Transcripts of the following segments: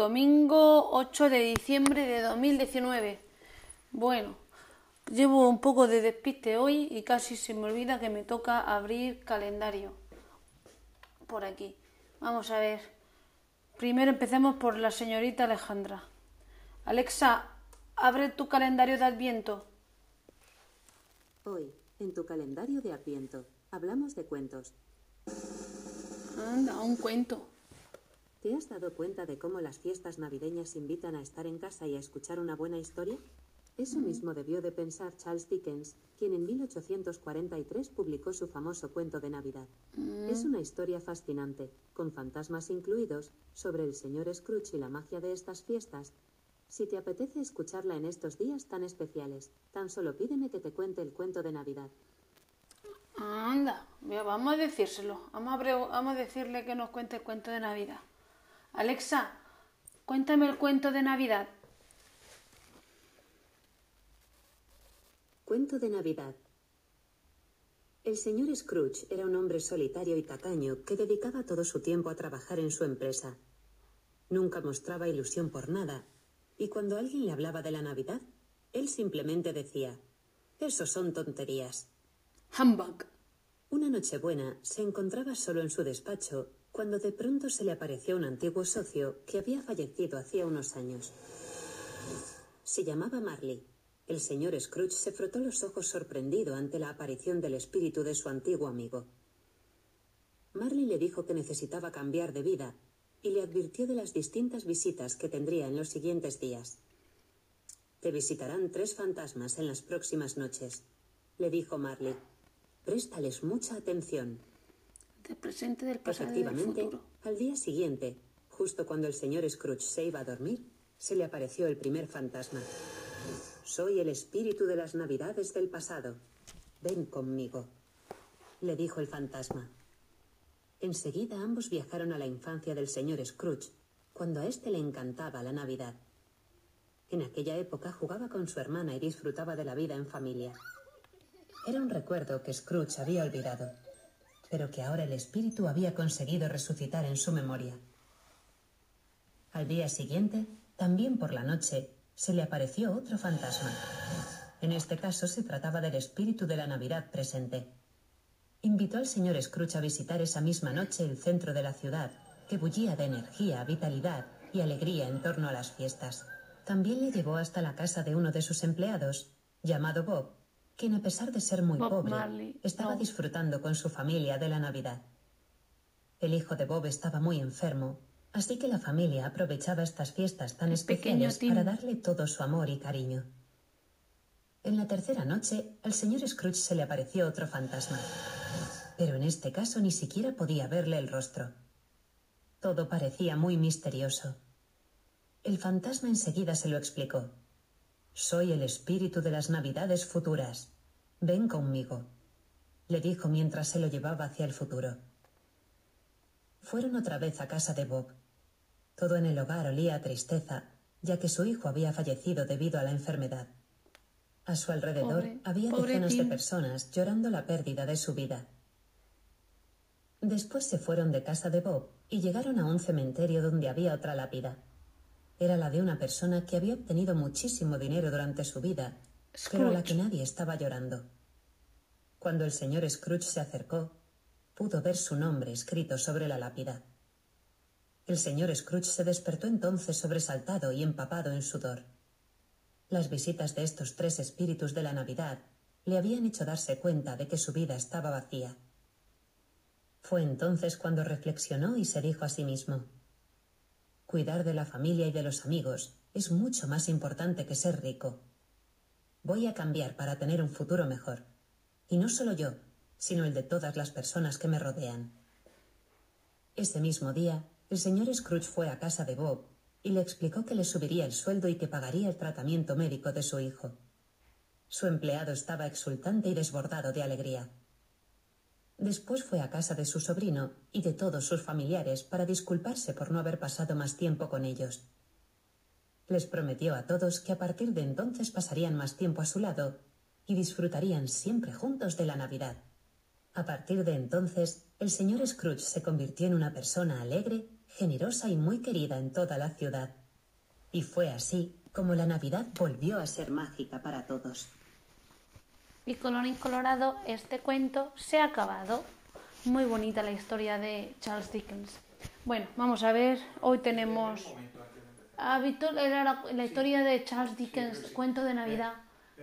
domingo 8 de diciembre de 2019. Bueno, llevo un poco de despiste hoy y casi se me olvida que me toca abrir calendario. Por aquí. Vamos a ver. Primero empecemos por la señorita Alejandra. Alexa, abre tu calendario de Adviento. Hoy, en tu calendario de Adviento, hablamos de cuentos. Anda, un cuento. ¿Te has dado cuenta de cómo las fiestas navideñas invitan a estar en casa y a escuchar una buena historia? Eso mismo debió de pensar Charles Dickens, quien en 1843 publicó su famoso cuento de Navidad. Es una historia fascinante, con fantasmas incluidos, sobre el señor Scrooge y la magia de estas fiestas. Si te apetece escucharla en estos días tan especiales, tan solo pídeme que te cuente el cuento de Navidad. Anda, vamos a decírselo. Vamos a, pre- vamos a decirle que nos cuente el cuento de Navidad. Alexa, cuéntame el cuento de Navidad. Cuento de Navidad. El señor Scrooge era un hombre solitario y tacaño que dedicaba todo su tiempo a trabajar en su empresa. Nunca mostraba ilusión por nada, y cuando alguien le hablaba de la Navidad, él simplemente decía, Eso son tonterías. Humbug. Una Nochebuena se encontraba solo en su despacho cuando de pronto se le apareció un antiguo socio que había fallecido hacía unos años. Se llamaba Marley. El señor Scrooge se frotó los ojos sorprendido ante la aparición del espíritu de su antiguo amigo. Marley le dijo que necesitaba cambiar de vida y le advirtió de las distintas visitas que tendría en los siguientes días. Te visitarán tres fantasmas en las próximas noches, le dijo Marley. Préstales mucha atención. Del presente, del pasado y del Efectivamente, futuro. al día siguiente, justo cuando el señor Scrooge se iba a dormir, se le apareció el primer fantasma. Soy el espíritu de las navidades del pasado. Ven conmigo, le dijo el fantasma. Enseguida ambos viajaron a la infancia del señor Scrooge, cuando a éste le encantaba la Navidad. En aquella época jugaba con su hermana y disfrutaba de la vida en familia. Era un recuerdo que Scrooge había olvidado, pero que ahora el espíritu había conseguido resucitar en su memoria. Al día siguiente, también por la noche, se le apareció otro fantasma. En este caso se trataba del espíritu de la Navidad presente. Invitó al señor Scrooge a visitar esa misma noche el centro de la ciudad, que bullía de energía, vitalidad y alegría en torno a las fiestas. También le llevó hasta la casa de uno de sus empleados, llamado Bob, quien a pesar de ser muy Bob pobre, Marley, estaba no. disfrutando con su familia de la Navidad. El hijo de Bob estaba muy enfermo, así que la familia aprovechaba estas fiestas tan El especiales para darle todo su amor y cariño. En la tercera noche, al señor Scrooge se le apareció otro fantasma, pero en este caso ni siquiera podía verle el rostro. Todo parecía muy misterioso. El fantasma enseguida se lo explicó. Soy el espíritu de las navidades futuras. Ven conmigo, le dijo mientras se lo llevaba hacia el futuro. Fueron otra vez a casa de Bob. Todo en el hogar olía a tristeza, ya que su hijo había fallecido debido a la enfermedad. A su alrededor Pobre- había pobre decenas de personas llorando la pérdida de su vida. Después se fueron de casa de Bob y llegaron a un cementerio donde había otra lápida. Era la de una persona que había obtenido muchísimo dinero durante su vida, pero a la que nadie estaba llorando. Cuando el señor Scrooge se acercó, pudo ver su nombre escrito sobre la lápida. El señor Scrooge se despertó entonces sobresaltado y empapado en sudor. Las visitas de estos tres espíritus de la Navidad le habían hecho darse cuenta de que su vida estaba vacía. Fue entonces cuando reflexionó y se dijo a sí mismo Cuidar de la familia y de los amigos es mucho más importante que ser rico. Voy a cambiar para tener un futuro mejor. Y no solo yo, sino el de todas las personas que me rodean. Ese mismo día, el señor Scrooge fue a casa de Bob y le explicó que le subiría el sueldo y que pagaría el tratamiento médico de su hijo. Su empleado estaba exultante y desbordado de alegría. Después fue a casa de su sobrino y de todos sus familiares para disculparse por no haber pasado más tiempo con ellos. Les prometió a todos que a partir de entonces pasarían más tiempo a su lado y disfrutarían siempre juntos de la Navidad. A partir de entonces, el señor Scrooge se convirtió en una persona alegre generosa y muy querida en toda la ciudad. Y fue así como la Navidad volvió a ser mágica para todos. Y colorín colorado, este cuento se ha acabado. Muy bonita la historia de Charles Dickens. Bueno, vamos a ver, hoy tenemos... Ah, Víctor, era la, historia de Charles Dickens, cuento de Navidad.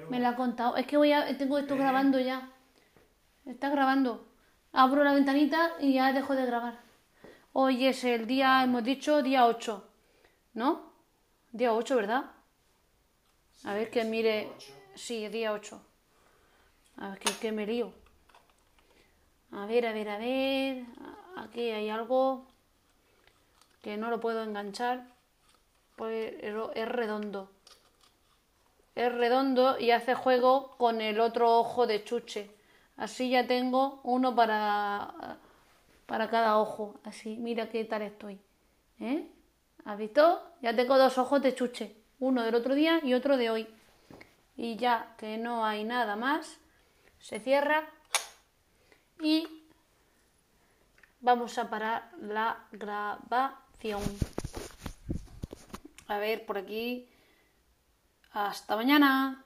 Me la ha contado. Es que voy a, tengo esto grabando ya. Está grabando. Abro la ventanita y ya dejo de grabar. Hoy es el día, hemos dicho, día 8. ¿No? Día 8, ¿verdad? A ver que mire. Sí, día 8. A ver que, que me lío. A ver, a ver, a ver. Aquí hay algo que no lo puedo enganchar. Pues es redondo. Es redondo y hace juego con el otro ojo de chuche. Así ya tengo uno para, para cada ojo. Así, mira qué tal estoy. ¿Eh? ¿Has visto? Ya tengo dos ojos de chuche. Uno del otro día y otro de hoy. Y ya que no hay nada más, se cierra y vamos a parar la grabación. A ver, por aquí. Hasta mañana.